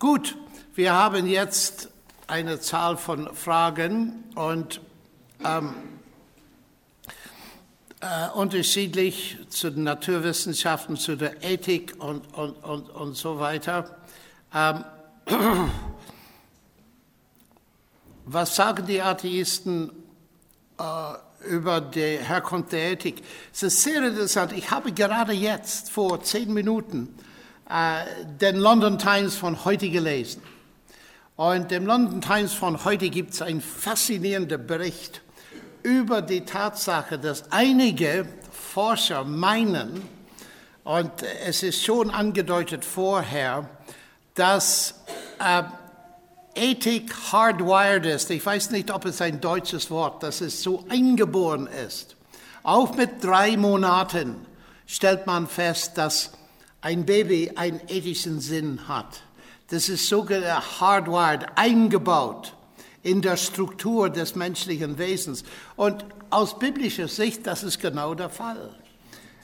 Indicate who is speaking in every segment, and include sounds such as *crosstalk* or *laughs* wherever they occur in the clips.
Speaker 1: Gut, wir haben jetzt eine Zahl von Fragen und ähm, äh, unterschiedlich zu den Naturwissenschaften, zu der Ethik und, und, und, und so weiter. Ähm, *clears throat* was sagen die Atheisten äh, über die Herkunft der Ethik? Es ist sehr interessant. Ich habe gerade jetzt vor zehn Minuten äh, den London Times von heute gelesen. Und im London Times von heute gibt es einen faszinierenden Bericht über die Tatsache, dass einige Forscher meinen, und es ist schon angedeutet vorher, dass äh, Ethik hardwired ist. Ich weiß nicht, ob es ein deutsches Wort, dass es so eingeboren ist. Auch mit drei Monaten stellt man fest, dass ein Baby einen ethischen Sinn hat. Das ist sogenannt hardwired, eingebaut in der Struktur des menschlichen Wesens. Und aus biblischer Sicht, das ist genau der Fall.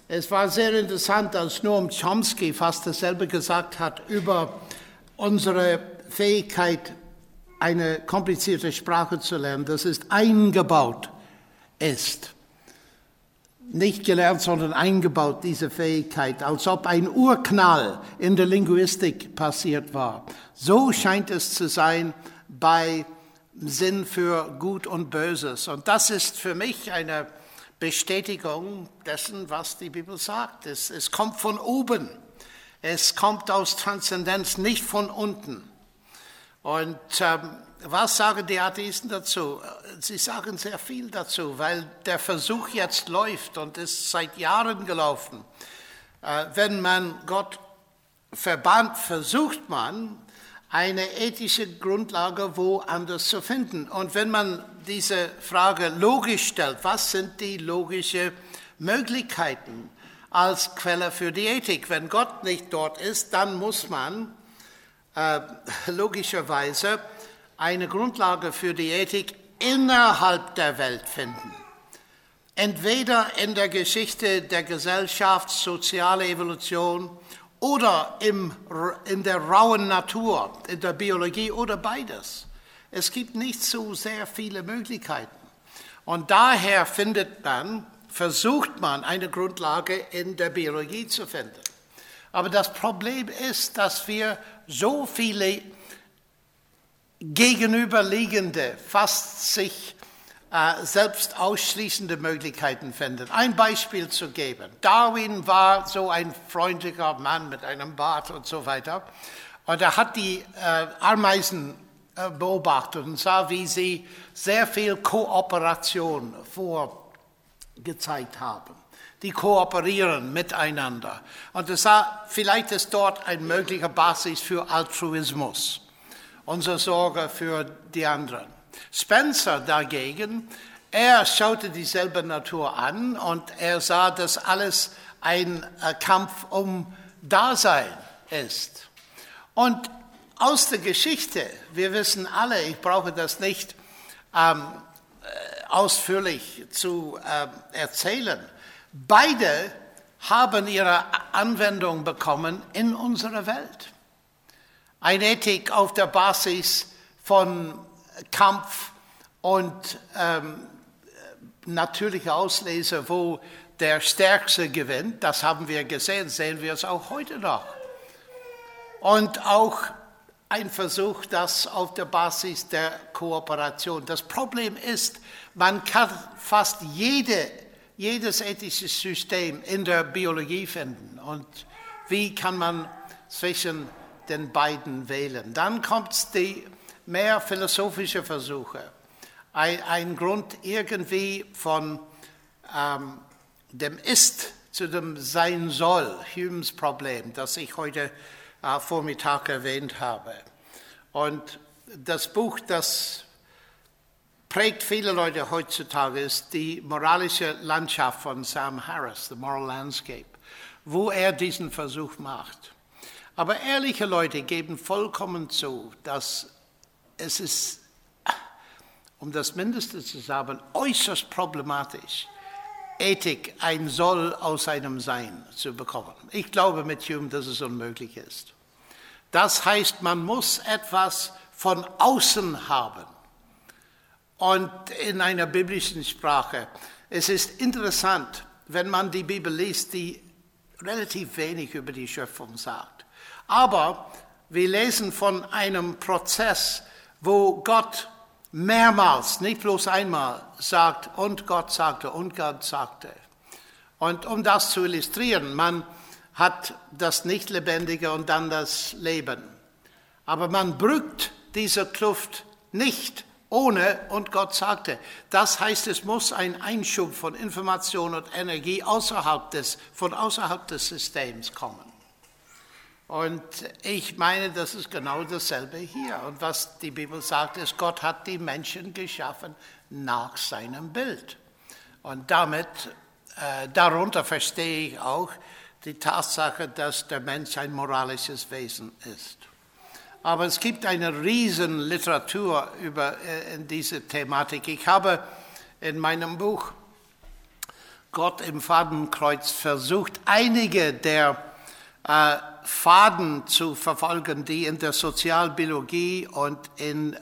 Speaker 1: Es war sehr interessant, als Noam Chomsky fast dasselbe gesagt hat über unsere Fähigkeit, eine komplizierte Sprache zu lernen, dass es eingebaut ist. Nicht gelernt, sondern eingebaut, diese Fähigkeit, als ob ein Urknall in der Linguistik passiert war. So scheint es zu sein bei Sinn für Gut und Böses. Und das ist für mich eine Bestätigung dessen, was die Bibel sagt. Es, es kommt von oben. Es kommt aus Transzendenz, nicht von unten. Und ähm, was sagen die Atheisten dazu? Sie sagen sehr viel dazu, weil der Versuch jetzt läuft und ist seit Jahren gelaufen. Äh, wenn man Gott verbannt, versucht man, eine ethische Grundlage woanders zu finden. Und wenn man diese Frage logisch stellt, was sind die logischen Möglichkeiten als Quelle für die Ethik? Wenn Gott nicht dort ist, dann muss man äh, *laughs* logischerweise eine Grundlage für die Ethik innerhalb der Welt finden. Entweder in der Geschichte der Gesellschaft, soziale Evolution oder im, in der rauen Natur, in der Biologie oder beides. Es gibt nicht so sehr viele Möglichkeiten. Und daher findet man, versucht man eine Grundlage in der Biologie zu finden. Aber das Problem ist, dass wir so viele gegenüberliegende, fast sich äh, selbst ausschließende Möglichkeiten finden. Ein Beispiel zu geben. Darwin war so ein freundlicher Mann mit einem Bart und so weiter. Und er hat die äh, Ameisen äh, beobachtet und sah, wie sie sehr viel Kooperation vorgezeigt haben. Die kooperieren miteinander. Und er sah, vielleicht ist dort ein möglicher Basis für Altruismus, unsere Sorge für die anderen. Spencer dagegen, er schaute dieselbe Natur an und er sah, dass alles ein äh, Kampf um Dasein ist. Und aus der Geschichte, wir wissen alle, ich brauche das nicht ähm, äh, ausführlich zu äh, erzählen, beide haben ihre Anwendung bekommen in unserer Welt. Eine Ethik auf der Basis von Kampf und ähm, natürliche Auslese, wo der Stärkste gewinnt. Das haben wir gesehen, sehen wir es auch heute noch. Und auch ein Versuch, das auf der Basis der Kooperation. Das Problem ist, man kann fast jede, jedes ethische System in der Biologie finden. Und wie kann man zwischen den beiden wählen? Dann kommt die mehr philosophische Versuche. Ein, ein Grund irgendwie von ähm, dem Ist zu dem Sein soll, Humes Problem, das ich heute äh, Vormittag erwähnt habe. Und das Buch, das prägt viele Leute heutzutage, ist die moralische Landschaft von Sam Harris, The Moral Landscape, wo er diesen Versuch macht. Aber ehrliche Leute geben vollkommen zu, dass es ist, um das Mindeste zu sagen, äußerst problematisch, Ethik ein Soll aus einem Sein zu bekommen. Ich glaube mit Hume, dass es unmöglich ist. Das heißt, man muss etwas von außen haben. Und in einer biblischen Sprache. Es ist interessant, wenn man die Bibel liest, die relativ wenig über die Schöpfung sagt. Aber wir lesen von einem Prozess, wo Gott mehrmals, nicht bloß einmal, sagt, und Gott sagte, und Gott sagte. Und um das zu illustrieren, man hat das Nicht-Lebendige und dann das Leben. Aber man brückt diese Kluft nicht ohne und Gott sagte. Das heißt, es muss ein Einschub von Information und Energie außerhalb des, von außerhalb des Systems kommen. Und ich meine, das ist genau dasselbe hier. Und was die Bibel sagt, ist, Gott hat die Menschen geschaffen nach seinem Bild. Und damit, äh, darunter verstehe ich auch die Tatsache, dass der Mensch ein moralisches Wesen ist. Aber es gibt eine riesen Literatur über äh, diese Thematik. Ich habe in meinem Buch Gott im Fadenkreuz versucht, einige der Faden zu verfolgen, die in der Sozialbiologie und in äh,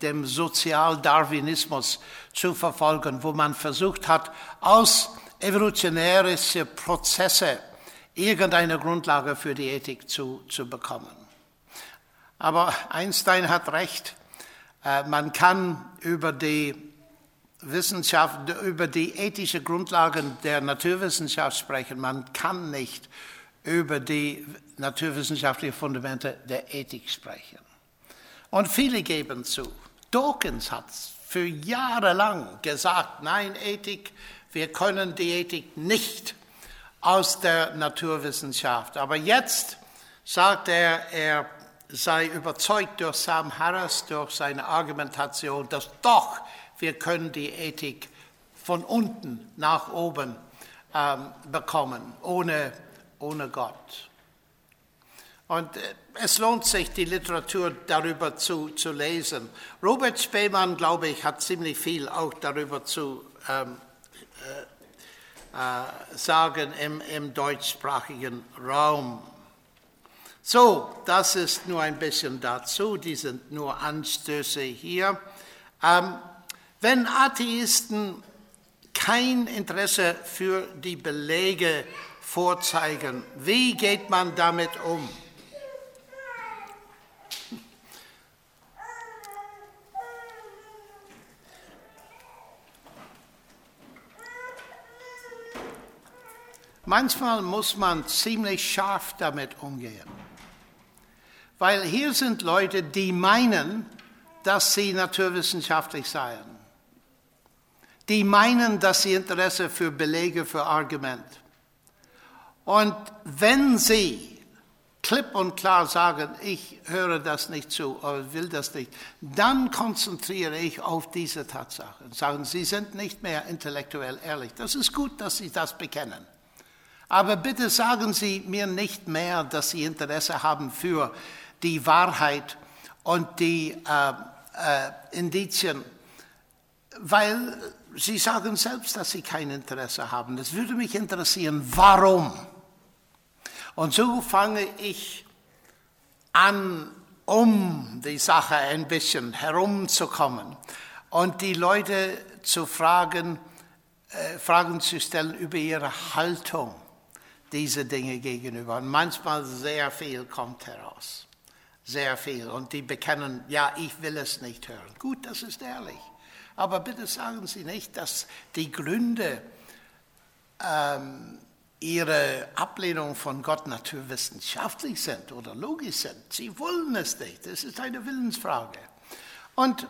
Speaker 1: dem Sozialdarwinismus zu verfolgen, wo man versucht hat, aus evolutionärischen Prozesse irgendeine Grundlage für die Ethik zu, zu bekommen. Aber Einstein hat recht. Äh, man kann über die Wissenschaft, über die ethische Grundlagen der Naturwissenschaft sprechen. Man kann nicht über die naturwissenschaftlichen Fundamente der Ethik sprechen. Und viele geben zu. Dawkins hat für Jahre lang gesagt, nein, Ethik, wir können die Ethik nicht aus der Naturwissenschaft. Aber jetzt sagt er, er sei überzeugt durch Sam Harris, durch seine Argumentation, dass doch wir können die Ethik von unten nach oben ähm, bekommen, ohne, ohne Gott. Und äh, es lohnt sich, die Literatur darüber zu, zu lesen. Robert Spemann, glaube ich, hat ziemlich viel auch darüber zu ähm, äh, äh, sagen im, im deutschsprachigen Raum. So, das ist nur ein bisschen dazu, die sind nur Anstöße hier. Ähm, wenn Atheisten kein Interesse für die Belege vorzeigen, wie geht man damit um? Manchmal muss man ziemlich scharf damit umgehen. Weil hier sind Leute, die meinen, dass sie naturwissenschaftlich seien. Die meinen, dass sie Interesse für Belege, für Argument. Und wenn sie klipp und klar sagen, ich höre das nicht zu oder will das nicht, dann konzentriere ich auf diese Tatsache und sagen, sie sind nicht mehr intellektuell ehrlich. Das ist gut, dass sie das bekennen. Aber bitte sagen Sie mir nicht mehr, dass Sie Interesse haben für die Wahrheit und die äh, äh, Indizien, weil Sie sagen selbst, dass Sie kein Interesse haben. Es würde mich interessieren, warum. Und so fange ich an, um die Sache ein bisschen herumzukommen und die Leute zu fragen, äh, Fragen zu stellen über ihre Haltung diese Dinge gegenüber. Und manchmal sehr viel kommt heraus sehr viel. Und die bekennen, ja, ich will es nicht hören. Gut, das ist ehrlich. Aber bitte sagen Sie nicht, dass die Gründe ähm, ihrer Ablehnung von Gott naturwissenschaftlich sind oder logisch sind. Sie wollen es nicht. Es ist eine Willensfrage. Und äh,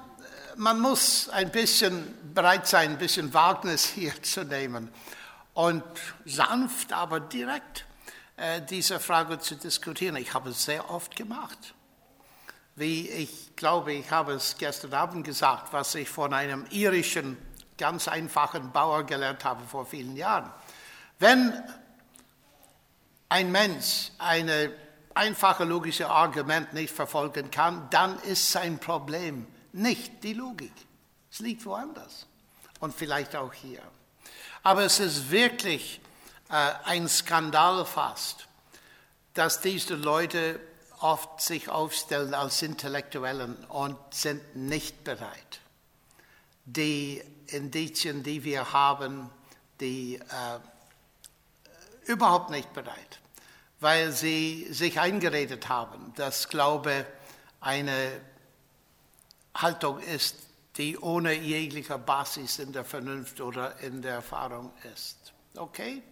Speaker 1: man muss ein bisschen bereit sein, ein bisschen Wagnis hier *laughs* zu nehmen und sanft, aber direkt äh, diese Frage zu diskutieren. Ich habe es sehr oft gemacht wie ich glaube, ich habe es gestern Abend gesagt, was ich von einem irischen, ganz einfachen Bauer gelernt habe vor vielen Jahren. Wenn ein Mensch ein einfache logische Argument nicht verfolgen kann, dann ist sein Problem nicht die Logik. Es liegt woanders und vielleicht auch hier. Aber es ist wirklich äh, ein Skandal fast, dass diese Leute oft sich aufstellen als Intellektuellen und sind nicht bereit. Die Indizien, die wir haben, die äh, überhaupt nicht bereit, weil sie sich eingeredet haben, dass Glaube eine Haltung ist, die ohne jegliche Basis in der Vernunft oder in der Erfahrung ist. Okay?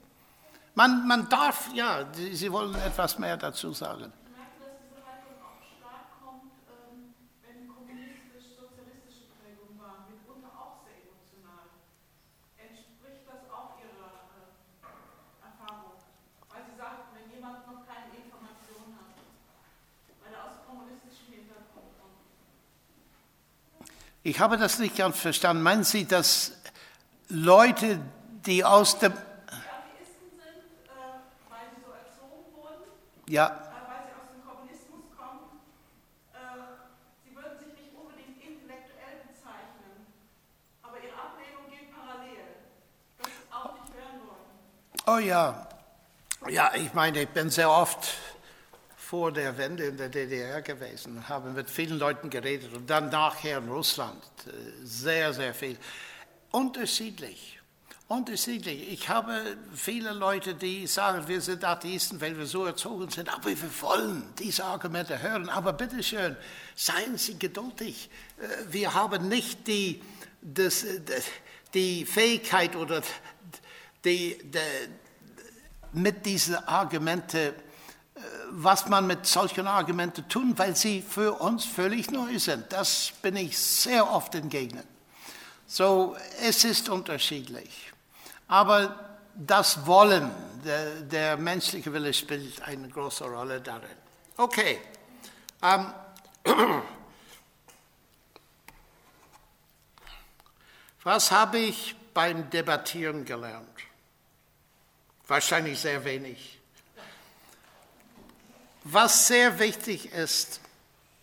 Speaker 1: Man, man darf, ja, Sie wollen etwas mehr dazu sagen. Ich habe das nicht ganz verstanden. Meinen Sie, dass Leute, die aus dem... Ja.
Speaker 2: weil sie aus dem Kommunismus kommen, sie würden sich nicht unbedingt intellektuell bezeichnen, aber ihre Ablehnung geht parallel, dass sie auch nicht hören wollen.
Speaker 1: Oh ja. Ja, ich meine, ich bin sehr oft vor der Wende in der DDR gewesen, habe mit vielen Leuten geredet und dann nachher in Russland äh, sehr, sehr viel. Unterschiedlich, unterschiedlich. Ich habe viele Leute, die sagen, wir sind Atheisten, weil wir so erzogen sind, aber wir wollen diese Argumente hören. Aber bitteschön, seien Sie geduldig. Äh, wir haben nicht die, das, die Fähigkeit oder die, die mit diesen Argumenten was man mit solchen Argumenten tun, weil sie für uns völlig neu sind. Das bin ich sehr oft entgegnet. So, es ist unterschiedlich. Aber das Wollen, der, der menschliche Wille spielt eine große Rolle darin. Okay. Um, *clears throat* was habe ich beim Debattieren gelernt? Wahrscheinlich sehr wenig. Was sehr wichtig ist,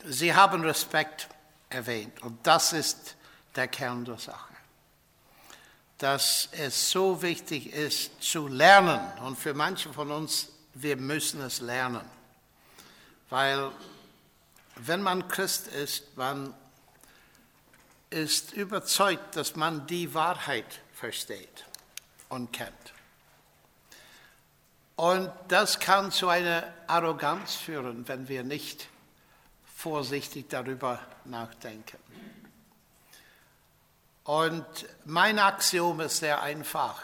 Speaker 1: Sie haben Respekt erwähnt und das ist der Kern der Sache. Dass es so wichtig ist zu lernen und für manche von uns, wir müssen es lernen. Weil wenn man Christ ist, man ist überzeugt, dass man die Wahrheit versteht und kennt. Und das kann zu einer Arroganz führen, wenn wir nicht vorsichtig darüber nachdenken. Und mein Axiom ist sehr einfach.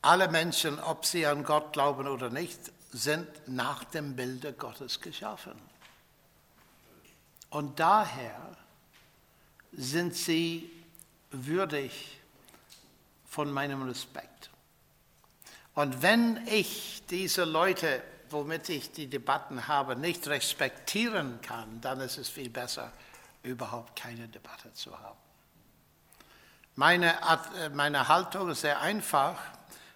Speaker 1: Alle Menschen, ob sie an Gott glauben oder nicht, sind nach dem Bilde Gottes geschaffen. Und daher sind sie würdig von meinem Respekt. Und wenn ich diese Leute, womit ich die Debatten habe, nicht respektieren kann, dann ist es viel besser, überhaupt keine Debatte zu haben. Meine, äh, meine Haltung ist sehr einfach.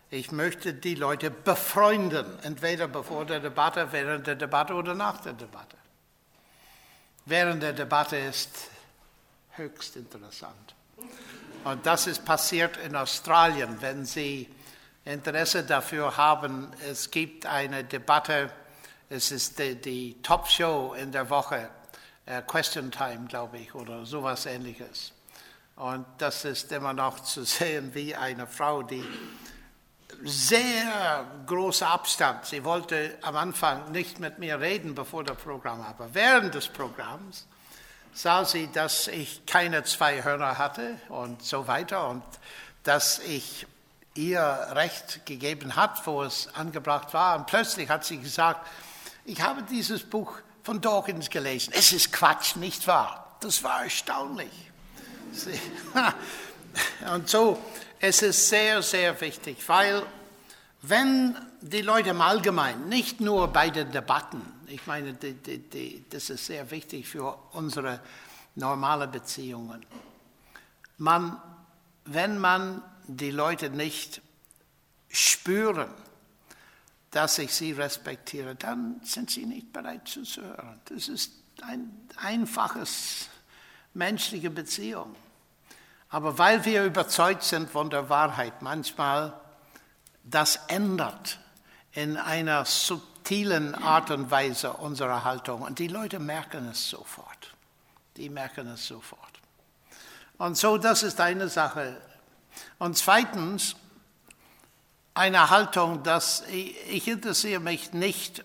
Speaker 1: Ich möchte die Leute befreunden, entweder bevor der Debatte, während der Debatte oder nach der Debatte. Während der Debatte ist höchst interessant. Und das ist passiert in Australien, wenn Sie Interesse dafür haben, es gibt eine Debatte, es ist die, die Top-Show in der Woche, äh, Question Time, glaube ich, oder sowas ähnliches. Und das ist immer noch zu *laughs* sehen, wie eine Frau, die sehr großer Abstand, sie wollte am Anfang nicht mit mir reden, bevor das Programm, aber während des Programms sah sie, dass ich keine zwei Hörner hatte und so weiter und dass ich ihr Recht gegeben hat, wo es angebracht war. Und plötzlich hat sie gesagt, ich habe dieses Buch von Dawkins gelesen. Es ist Quatsch, nicht wahr? Das war erstaunlich. *laughs* Und so, es ist sehr, sehr wichtig, weil wenn die Leute im Allgemeinen, nicht nur bei den Debatten, ich meine, die, die, die, das ist sehr wichtig für unsere normale Beziehungen, man, wenn man die Leute nicht spüren, dass ich sie respektiere, dann sind sie nicht bereit zuzuhören. Das ist ein einfaches menschliche Beziehung. Aber weil wir überzeugt sind von der Wahrheit, manchmal das ändert in einer subtilen Art und Weise unserer Haltung. Und die Leute merken es sofort. Die merken es sofort. Und so, das ist eine Sache. Und zweitens, eine Haltung, dass ich, interessiere mich nicht,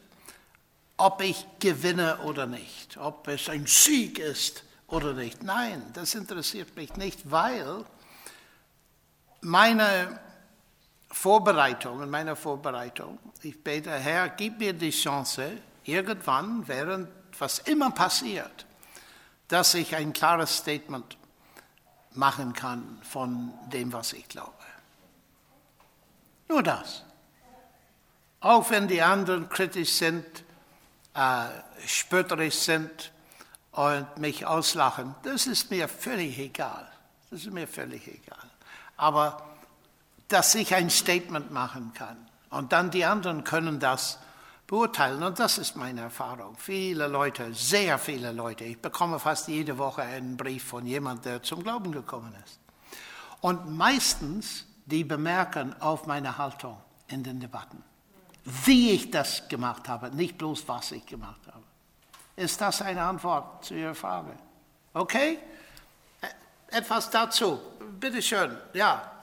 Speaker 1: ob ich gewinne oder nicht, ob es ein Sieg ist oder nicht. Nein, das interessiert mich nicht, weil meine Vorbereitung, in meiner Vorbereitung, ich bete, Herr, gib mir die Chance, irgendwann, während was immer passiert, dass ich ein klares Statement machen kann von dem, was ich glaube. Nur das. Auch wenn die anderen kritisch sind, äh, spötterisch sind und mich auslachen, das ist mir völlig egal. Das ist mir völlig egal. Aber dass ich ein Statement machen kann und dann die anderen können das beurteilen. Und das ist meine Erfahrung. Viele Leute, sehr viele Leute, ich bekomme fast jede Woche einen Brief von jemandem, der zum Glauben gekommen ist. Und meistens, die bemerken auf meine Haltung in den Debatten, wie ich das gemacht habe, nicht bloß was ich gemacht habe. Ist das eine Antwort zu Ihrer Frage? Okay? Etwas dazu. Bitte schön. Ja.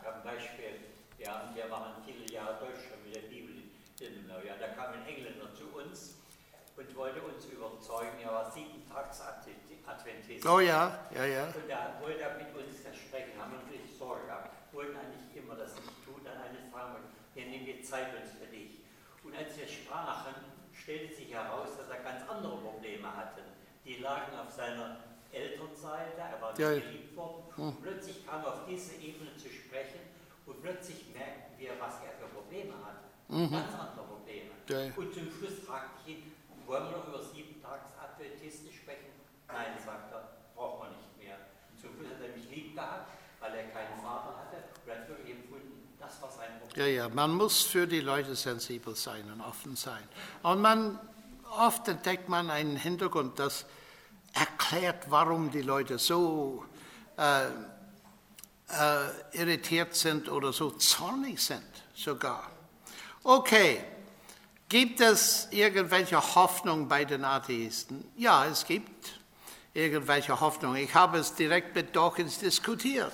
Speaker 1: Oh ja, ja, ja.
Speaker 3: Und da wollte er mit uns sprechen, haben uns richtig Sorge gehabt. Wollten eigentlich immer das nicht tun, dann eines Tages, wir nehmen die Zeit uns für dich. Und als wir sprachen, stellte sich heraus, dass er ganz andere Probleme hatte. Die lagen auf seiner Elternseite, er war nicht ja. geliebt worden. Hm. Und plötzlich kam er auf diese Ebene zu sprechen und plötzlich merkten wir, was er für Probleme hat. Mhm. Ganz andere Probleme. Ja. Und zum Schluss fragte ich ihn, wollen wir noch über sieben Tags Adventisten sprechen? Nein, sagt er, braucht man nicht mehr. Und zum Schluss hat lieb gehabt, weil er keinen Vater hatte wirklich empfunden, das war sein Problem.
Speaker 1: Ja, ja, man muss für die Leute sensibel sein und offen sein. Und man, oft entdeckt man einen Hintergrund, das erklärt, warum die Leute so äh, äh, irritiert sind oder so zornig sind sogar. Okay, gibt es irgendwelche Hoffnung bei den Atheisten? Ja, es gibt irgendwelche Hoffnung. Ich habe es direkt mit Dawkins diskutiert.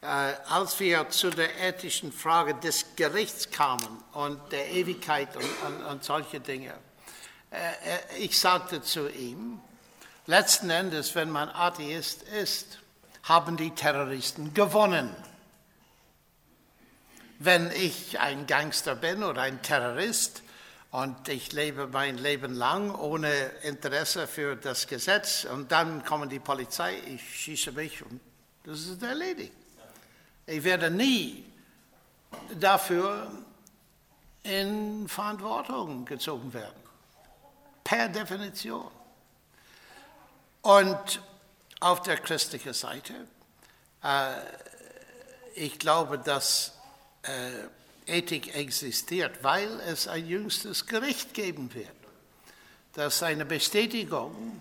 Speaker 1: Äh, als wir zu der ethischen Frage des Gerichts kamen und der Ewigkeit und, und, und solche Dinge, äh, äh, ich sagte zu ihm, letzten Endes, wenn man Atheist ist, haben die Terroristen gewonnen. Wenn ich ein Gangster bin oder ein Terrorist, und ich lebe mein Leben lang ohne Interesse für das Gesetz und dann kommt die Polizei, ich schieße mich und das ist erledigt. Ich werde nie dafür in Verantwortung gezogen werden. Per Definition. Und auf der christlichen Seite, äh, ich glaube, dass äh, Ethik existiert, weil es ein jüngstes Gericht geben wird. Das eine Bestätigung,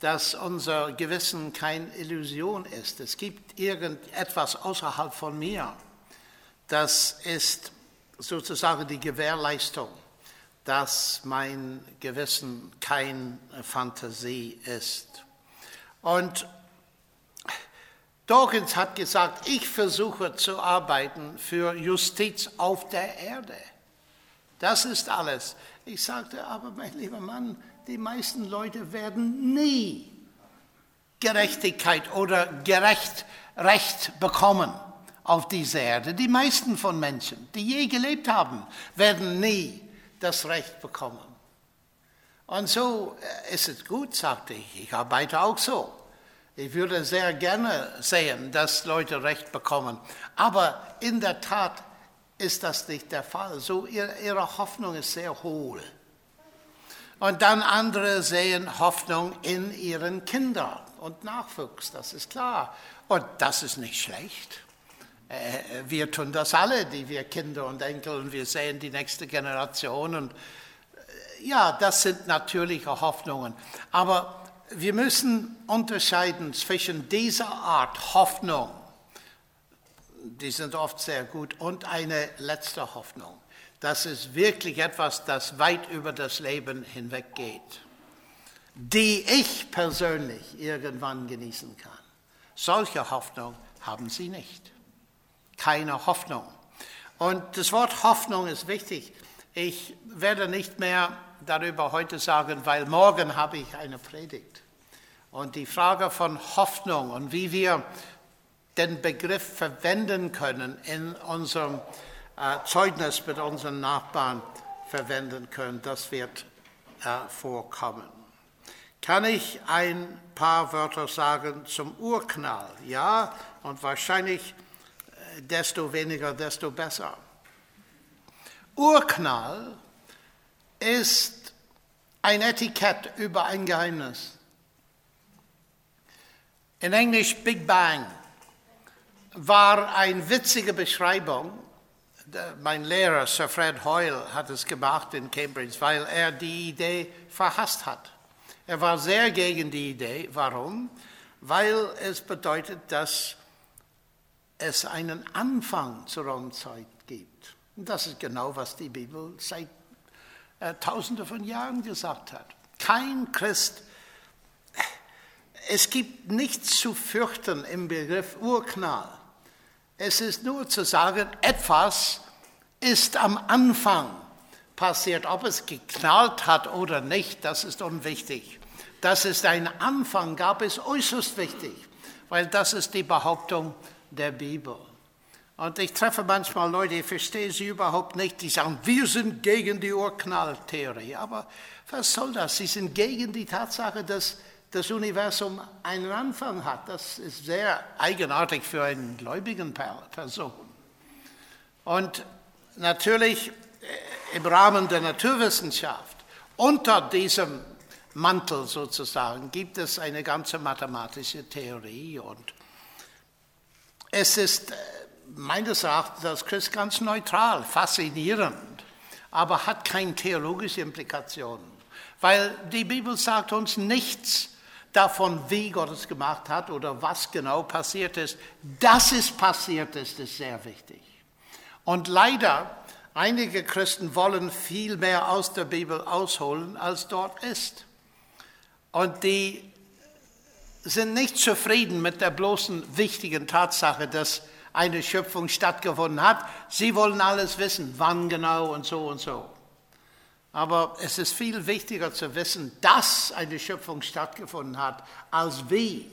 Speaker 1: dass unser Gewissen keine Illusion ist. Es gibt irgendetwas außerhalb von mir. Das ist sozusagen die Gewährleistung, dass mein Gewissen keine Fantasie ist. Und Dawkins hat gesagt, ich versuche zu arbeiten für Justiz auf der Erde. Das ist alles. Ich sagte, aber mein lieber Mann, die meisten Leute werden nie Gerechtigkeit oder gerecht Recht bekommen auf dieser Erde. Die meisten von Menschen, die je gelebt haben, werden nie das Recht bekommen. Und so äh, ist es gut, sagte ich. Ich arbeite auch so. Ich würde sehr gerne sehen, dass Leute Recht bekommen. Aber in der Tat ist das nicht der Fall. So ihre Hoffnung ist sehr hohl. Und dann andere sehen Hoffnung in ihren Kindern und Nachwuchs, das ist klar. Und das ist nicht schlecht. Äh, wir tun das alle, die wir Kinder und Enkel und wir sehen die nächste Generation. Und äh, ja, das sind natürliche Hoffnungen. Aber wir müssen unterscheiden zwischen dieser Art Hoffnung, die sind oft sehr gut, und eine letzte Hoffnung. Das ist wirklich etwas, das weit über das Leben hinweggeht, die ich persönlich irgendwann genießen kann. Solche Hoffnung haben sie nicht. Keine Hoffnung. Und das Wort Hoffnung ist wichtig. Ich werde nicht mehr darüber heute sagen, weil morgen habe ich eine Predigt. Und die Frage von Hoffnung und wie wir den Begriff verwenden können in unserem äh, Zeugnis mit unseren Nachbarn verwenden können, das wird äh, vorkommen. Kann ich ein paar Wörter sagen zum Urknall? Ja, und wahrscheinlich äh, desto weniger, desto besser. Urknall ist ein Etikett über ein Geheimnis. In Englisch Big Bang war eine witzige Beschreibung. Mein Lehrer, Sir Fred Hoyle, hat es gemacht in Cambridge, weil er die Idee verhasst hat. Er war sehr gegen die Idee. Warum? Weil es bedeutet, dass es einen Anfang zur Raumzeit gibt. Und das ist genau, was die Bibel seit äh, Tausenden von Jahren gesagt hat. Kein Christ, es gibt nichts zu fürchten im Begriff Urknall. Es ist nur zu sagen, etwas ist am Anfang passiert. Ob es geknallt hat oder nicht, das ist unwichtig. Dass es einen Anfang gab, ist äußerst wichtig, weil das ist die Behauptung der Bibel. Und ich treffe manchmal Leute, ich verstehe sie überhaupt nicht, die sagen, wir sind gegen die Urknalltheorie. Aber was soll das? Sie sind gegen die Tatsache, dass das Universum einen Anfang hat. Das ist sehr eigenartig für einen gläubigen Person. Und natürlich äh, im Rahmen der Naturwissenschaft, unter diesem Mantel sozusagen, gibt es eine ganze mathematische Theorie und es ist äh, meines Erachtens als Christ ganz neutral, faszinierend, aber hat keine theologische Implikationen, weil die Bibel sagt uns nichts davon, wie Gott es gemacht hat oder was genau passiert ist. Dass es passiert ist, ist sehr wichtig. Und leider, einige Christen wollen viel mehr aus der Bibel ausholen, als dort ist. Und die sind nicht zufrieden mit der bloßen wichtigen Tatsache, dass eine Schöpfung stattgefunden hat. Sie wollen alles wissen, wann genau und so und so. Aber es ist viel wichtiger zu wissen, dass eine Schöpfung stattgefunden hat, als wie.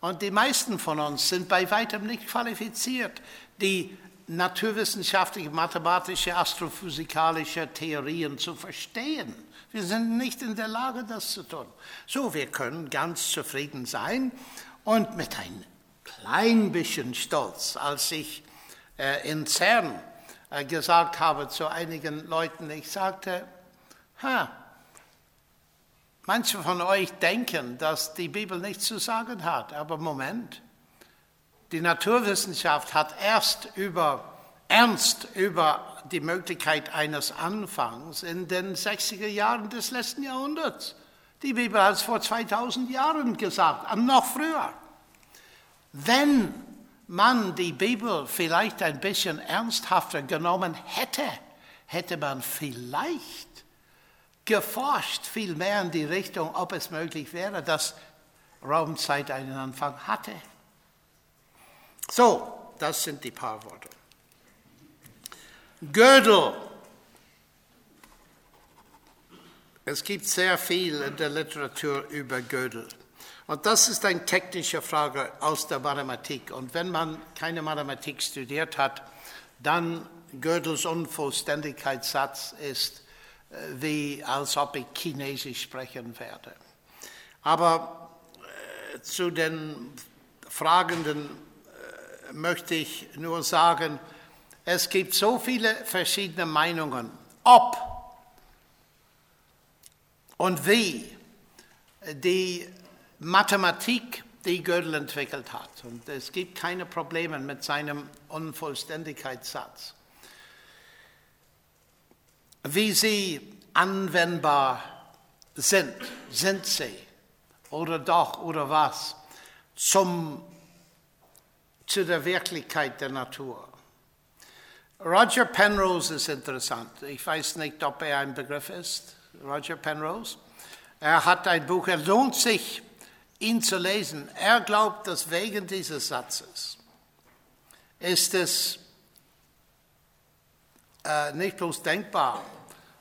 Speaker 1: Und die meisten von uns sind bei weitem nicht qualifiziert, die naturwissenschaftliche, mathematische, astrophysikalische Theorien zu verstehen. Wir sind nicht in der Lage, das zu tun. So, wir können ganz zufrieden sein und mit ein klein bisschen Stolz, als ich äh, in CERN äh, gesagt habe zu einigen Leuten, ich sagte, Ha, manche von euch denken, dass die Bibel nichts zu sagen hat, aber Moment, die Naturwissenschaft hat erst über, ernst über die Möglichkeit eines Anfangs in den 60er Jahren des letzten Jahrhunderts. Die Bibel hat es vor 2000 Jahren gesagt, noch früher. Wenn man die Bibel vielleicht ein bisschen ernsthafter genommen hätte, hätte man vielleicht geforscht viel mehr in die Richtung, ob es möglich wäre, dass Raumzeit einen Anfang hatte. So, das sind die paar Worte. Gödel. Es gibt sehr viel in der Literatur über Gödel. Und das ist eine technische Frage aus der Mathematik. Und wenn man keine Mathematik studiert hat, dann Gödels Unvollständigkeitssatz ist, wie als ob ich Chinesisch sprechen werde. Aber äh, zu den Fragenden äh, möchte ich nur sagen, es gibt so viele verschiedene Meinungen, ob und wie die Mathematik, die Gödel entwickelt hat. Und es gibt keine Probleme mit seinem Unvollständigkeitssatz wie sie anwendbar sind. Sind sie? Oder doch, oder was? Zum, zu der Wirklichkeit der Natur. Roger Penrose ist interessant. Ich weiß nicht, ob er ein Begriff ist. Roger Penrose. Er hat ein Buch, er lohnt sich, ihn zu lesen. Er glaubt, dass wegen dieses Satzes ist es äh, nicht bloß denkbar,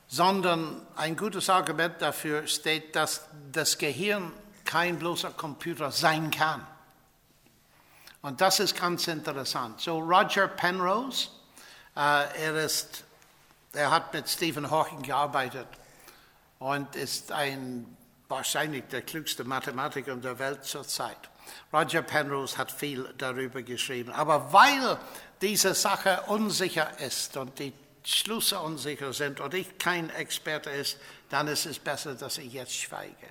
Speaker 1: sondern ein gutes Argument dafür steht, dass das Gehirn kein bloßer Computer sein kann. Und das ist ganz interessant. So Roger Penrose, äh, er, ist, er hat mit Stephen Hawking gearbeitet und ist ein, wahrscheinlich der klügste Mathematiker der Welt zurzeit. Roger Penrose hat viel darüber geschrieben. Aber weil diese Sache unsicher ist und die Schlüsse unsicher sind und ich kein Experte ist, dann ist es besser, dass ich jetzt schweige.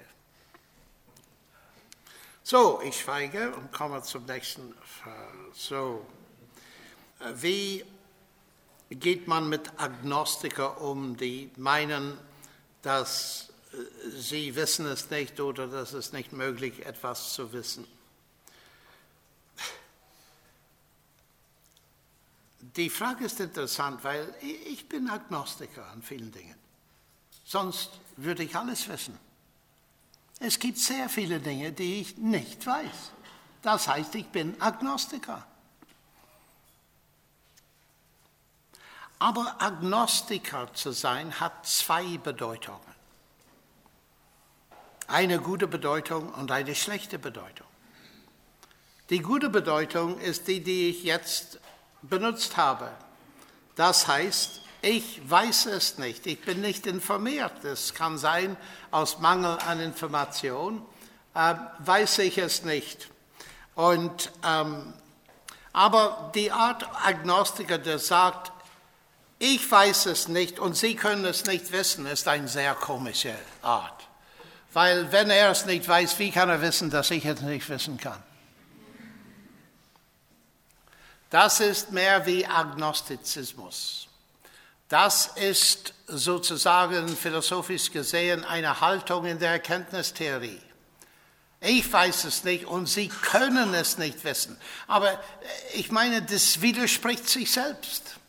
Speaker 1: So, ich schweige und komme zum nächsten Fall. So, wie geht man mit Agnostiker um, die meinen, dass sie wissen es nicht oder dass es nicht möglich ist, etwas zu wissen? Die Frage ist interessant, weil ich bin Agnostiker an vielen Dingen. Sonst würde ich alles wissen. Es gibt sehr viele Dinge, die ich nicht weiß. Das heißt, ich bin Agnostiker. Aber Agnostiker zu sein hat zwei Bedeutungen. Eine gute Bedeutung und eine schlechte Bedeutung. Die gute Bedeutung ist die, die ich jetzt benutzt habe. Das heißt, ich weiß es nicht, ich bin nicht informiert. Es kann sein, aus Mangel an Information äh, weiß ich es nicht. Und, ähm, aber die Art Agnostiker, der sagt, ich weiß es nicht und Sie können es nicht wissen, ist eine sehr komische Art. Weil wenn er es nicht weiß, wie kann er wissen, dass ich es nicht wissen kann? Das ist mehr wie Agnostizismus. Das ist sozusagen philosophisch gesehen eine Haltung in der Erkenntnistheorie. Ich weiß es nicht und Sie können es nicht wissen. Aber ich meine, das widerspricht sich selbst.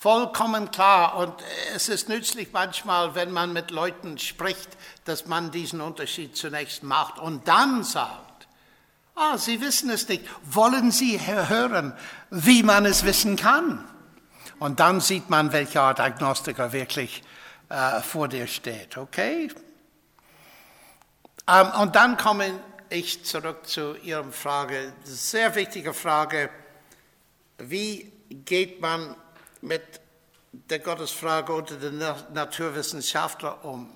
Speaker 1: Vollkommen klar. Und es ist nützlich manchmal, wenn man mit Leuten spricht, dass man diesen Unterschied zunächst macht und dann sagt, Ah, Sie wissen es nicht. Wollen Sie hören, wie man es wissen kann? Und dann sieht man, welche Art Agnostiker wirklich äh, vor dir steht. Okay? Ähm, und dann komme ich zurück zu Ihrer Frage. Sehr wichtige Frage. Wie geht man mit der Gottesfrage unter den Naturwissenschaftlern um?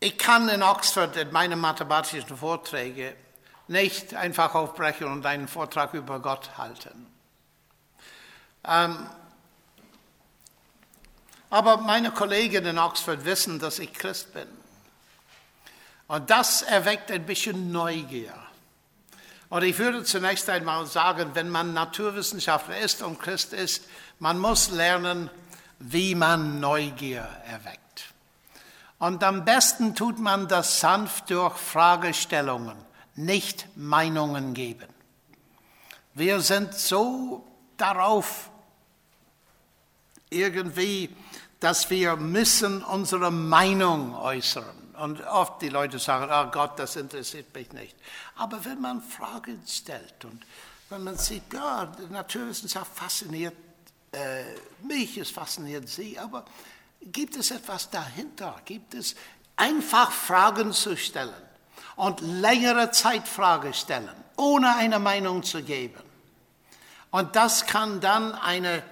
Speaker 1: Ich kann in Oxford in meinen mathematischen Vorträgen nicht einfach aufbrechen und einen Vortrag über Gott halten. Ähm, aber meine Kollegen in Oxford wissen, dass ich Christ bin. Und das erweckt ein bisschen Neugier. Und ich würde zunächst einmal sagen, wenn man Naturwissenschaftler ist und Christ ist, man muss lernen, wie man Neugier erweckt. Und am besten tut man das sanft durch Fragestellungen, nicht Meinungen geben. Wir sind so darauf irgendwie, dass wir müssen unsere Meinung äußern. Und oft die Leute sagen, oh Gott, das interessiert mich nicht. Aber wenn man Fragen stellt und wenn man sieht, ja, Naturwissenschaft fasziniert äh, mich, es fasziniert sie, aber Gibt es etwas dahinter? Gibt es einfach Fragen zu stellen und längere Zeit Fragen stellen, ohne eine Meinung zu geben? Und das kann dann eine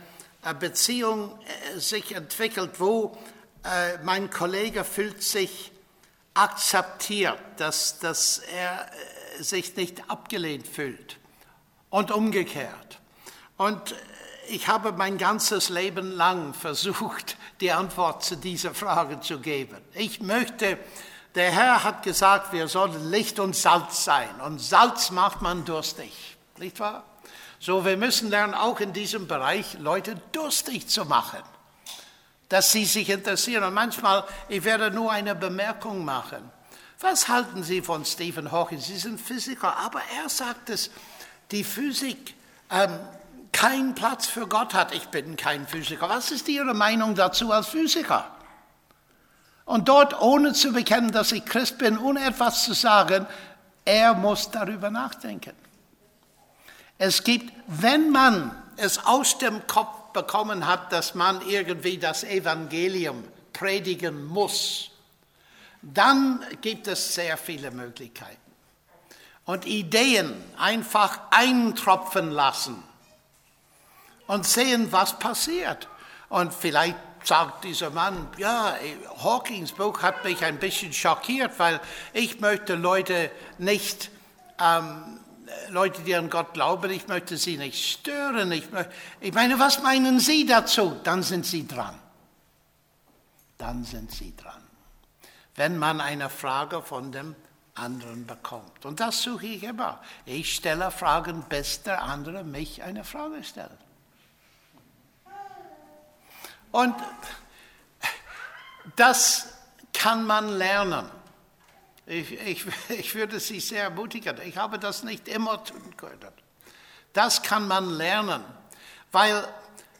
Speaker 1: Beziehung äh, sich entwickelt, wo äh, mein Kollege fühlt sich akzeptiert, dass, dass er äh, sich nicht abgelehnt fühlt und umgekehrt. Und ich habe mein ganzes Leben lang versucht, die Antwort zu dieser Frage zu geben. Ich möchte, der Herr hat gesagt, wir sollen Licht und Salz sein. Und Salz macht man durstig. Nicht wahr? So, wir müssen lernen, auch in diesem Bereich Leute durstig zu machen. Dass sie sich interessieren. Und manchmal, ich werde nur eine Bemerkung machen. Was halten Sie von Stephen Hawking? Sie sind Physiker, aber er sagt es, die Physik ähm, keinen Platz für Gott hat. Ich bin kein Physiker. Was ist Ihre Meinung dazu als Physiker? Und dort, ohne zu bekennen, dass ich Christ bin, ohne etwas zu sagen, er muss darüber nachdenken. Es gibt, wenn man es aus dem Kopf bekommen hat, dass man irgendwie das Evangelium predigen muss, dann gibt es sehr viele Möglichkeiten. Und Ideen einfach eintropfen lassen und sehen, was passiert. Und vielleicht sagt dieser Mann, ja, Hawkins Buch hat mich ein bisschen schockiert, weil ich möchte Leute nicht, ähm, Leute, die an Gott glauben, ich möchte sie nicht stören. Ich, ich meine, was meinen Sie dazu? Dann sind Sie dran. Dann sind Sie dran. Wenn man eine Frage von dem anderen bekommt. Und das suche ich immer. Ich stelle Fragen, bis der andere mich eine Frage stellt. Und das kann man lernen. Ich, ich, *laughs* ich würde Sie sehr ermutigen. Ich habe das nicht immer tun können. Das kann man lernen, weil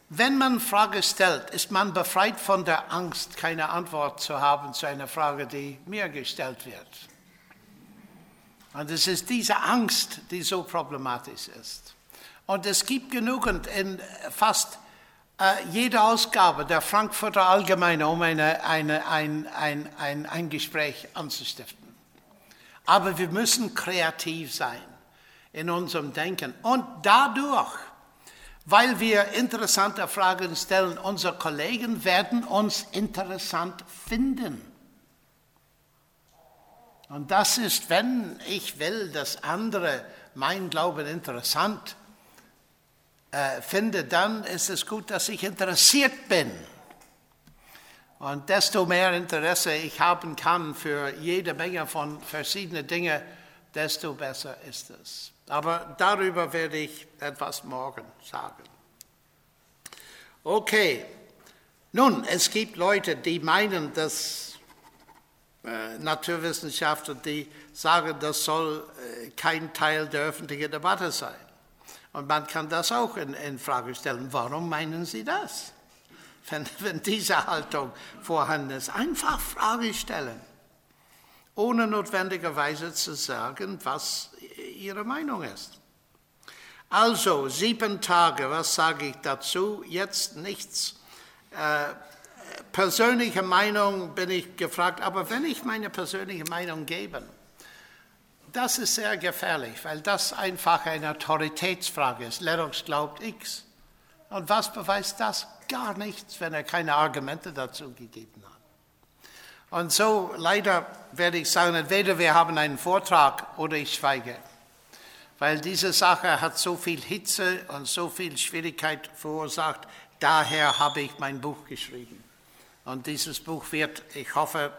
Speaker 1: wenn man Frage stellt, ist man befreit von der Angst, keine Antwort zu haben zu einer Frage, die mir gestellt wird. Und es ist diese Angst, die so problematisch ist. Und es gibt genügend in fast äh, jede Ausgabe der Frankfurter Allgemeine, um eine, eine, ein, ein, ein, ein Gespräch anzustiften. Aber wir müssen kreativ sein in unserem Denken. Und dadurch, weil wir interessante Fragen stellen, unsere Kollegen werden uns interessant finden. Und das ist, wenn ich will, dass andere mein Glauben interessant äh, finde, dann ist es gut, dass ich interessiert bin. Und desto mehr Interesse ich haben kann für jede Menge von verschiedenen Dingen, desto besser ist es. Aber darüber werde ich etwas morgen sagen. Okay, nun, es gibt Leute, die meinen, dass äh, Naturwissenschaftler, die sagen, das soll äh, kein Teil der öffentlichen Debatte sein. Und man kann das auch in, in Frage stellen. Warum meinen Sie das? Wenn, wenn diese Haltung vorhanden ist, einfach Frage stellen, ohne notwendigerweise zu sagen, was Ihre Meinung ist. Also, sieben Tage, was sage ich dazu? Jetzt nichts. Äh, persönliche Meinung bin ich gefragt, aber wenn ich meine persönliche Meinung gebe, das ist sehr gefährlich, weil das einfach eine Autoritätsfrage ist. Lennox glaubt X. Und was beweist das? Gar nichts, wenn er keine Argumente dazu gegeben hat. Und so leider werde ich sagen, entweder wir haben einen Vortrag oder ich schweige. Weil diese Sache hat so viel Hitze und so viel Schwierigkeit verursacht. Daher habe ich mein Buch geschrieben. Und dieses Buch wird, ich hoffe,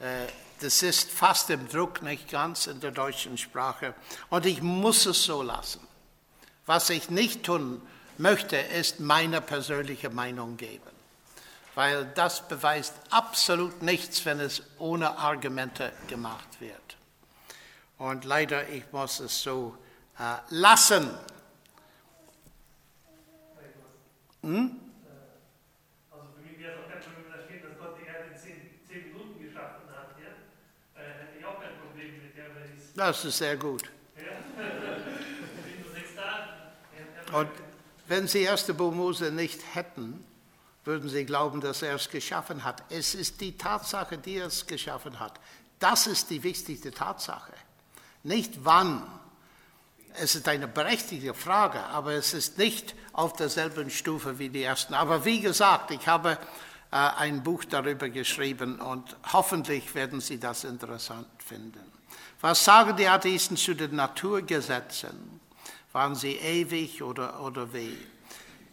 Speaker 1: äh, das ist fast im Druck, nicht ganz in der deutschen Sprache. Und ich muss es so lassen. Was ich nicht tun möchte, ist meine persönliche Meinung geben. Weil das beweist absolut nichts, wenn es ohne Argumente gemacht wird. Und leider, ich muss es so äh, lassen. Hm? Das ist sehr gut. *laughs* Und wenn Sie 1. Buch Mose nicht hätten, würden Sie glauben, dass er es geschaffen hat. Es ist die Tatsache, die er es geschaffen hat. Das ist die wichtigste Tatsache. Nicht wann. Es ist eine berechtigte Frage, aber es ist nicht auf derselben Stufe wie die ersten. Aber wie gesagt, ich habe äh, ein Buch darüber geschrieben und hoffentlich werden Sie das interessant finden. Was sagen die Atheisten zu den Naturgesetzen? Waren sie ewig oder, oder wie?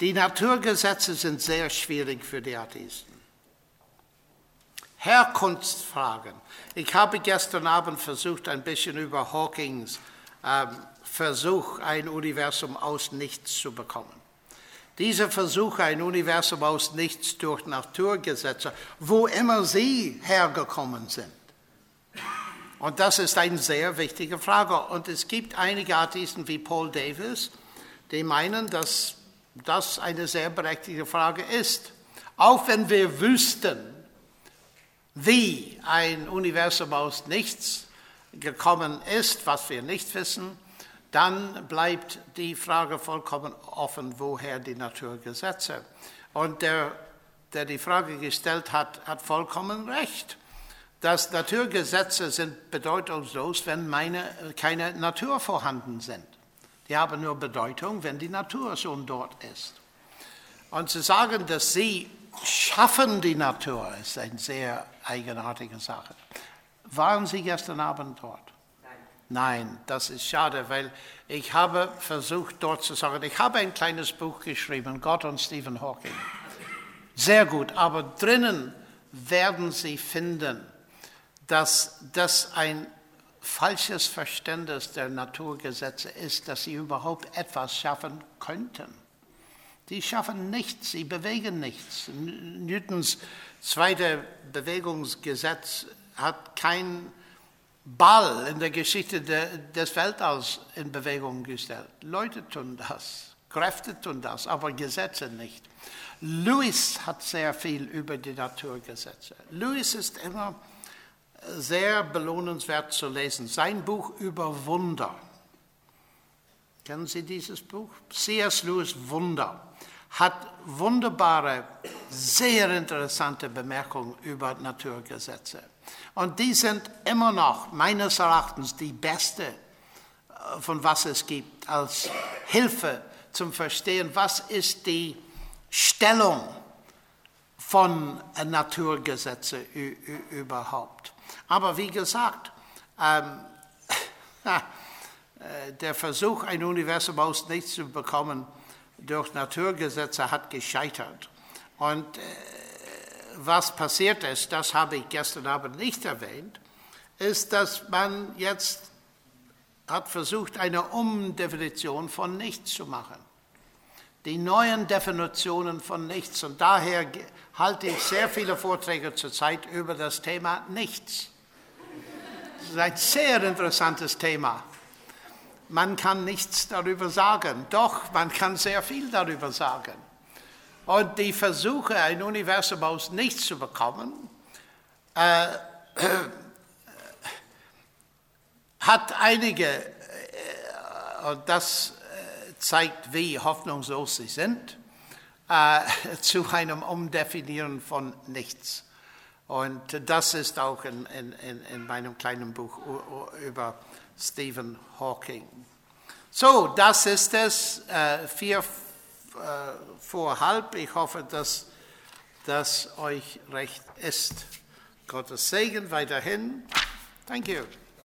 Speaker 1: Die Naturgesetze sind sehr schwierig für die Atheisten. Herkunftsfragen. Ich habe gestern Abend versucht, ein bisschen über Hawkings ähm, Versuch, ein Universum aus nichts zu bekommen. Dieser Versuch, ein Universum aus nichts durch Naturgesetze, wo immer sie hergekommen sind, und das ist eine sehr wichtige Frage. Und es gibt einige Atheisten wie Paul Davis, die meinen, dass das eine sehr berechtigte Frage ist. Auch wenn wir wüssten, wie ein Universum aus nichts gekommen ist, was wir nicht wissen, dann bleibt die Frage vollkommen offen, woher die Naturgesetze. Und der, der die Frage gestellt hat, hat vollkommen recht. Dass Naturgesetze sind bedeutungslos, wenn meine, keine Natur vorhanden sind. Die haben nur Bedeutung, wenn die Natur schon dort ist. Und zu sagen, dass sie schaffen die Natur, ist eine sehr eigenartige Sache. Waren Sie gestern Abend dort? Nein, das ist schade, weil ich habe versucht dort zu sagen, ich habe ein kleines Buch geschrieben, Gott und Stephen Hawking. Sehr gut, aber drinnen werden Sie finden, dass das ein falsches Verständnis der Naturgesetze ist, dass sie überhaupt etwas schaffen könnten. Die schaffen nichts, sie bewegen nichts. Newtons zweites Bewegungsgesetz hat kein Ball in der Geschichte de, des Weltalls in Bewegung gestellt. Leute tun das, Kräfte tun das, aber Gesetze nicht. Lewis hat sehr viel über die Naturgesetze. Lewis ist immer sehr belohnenswert zu lesen. Sein Buch über Wunder. Kennen Sie dieses Buch? C.S. Lewis Wunder hat wunderbare, sehr interessante Bemerkungen über Naturgesetze. Und die sind immer noch meines Erachtens die beste, äh, von was es gibt, als Hilfe zum Verstehen, was ist die Stellung von Naturgesetzen überhaupt. Aber wie gesagt, ähm, *laughs* äh, der Versuch, ein Universum aus nichts zu bekommen durch Naturgesetze hat gescheitert. Und äh, was passiert ist, das habe ich gestern Abend nicht erwähnt, ist, dass man jetzt hat versucht, eine Umdefinition von nichts zu machen. Die neuen Definitionen von nichts. Und daher halte ich sehr viele Vorträge zurzeit über das Thema nichts. Ist ein sehr interessantes Thema. Man kann nichts darüber sagen, doch man kann sehr viel darüber sagen. Und die Versuche, ein Universum aus nichts zu bekommen, äh, hat einige, äh, und das äh, zeigt, wie hoffnungslos sie sind, äh, *laughs* zu einem Umdefinieren von nichts. Und das ist auch in, in, in meinem kleinen Buch über Stephen Hawking. So, das ist es. Äh, vier äh, vor halb. Ich hoffe, dass das euch recht ist. Gottes Segen weiterhin. Thank you.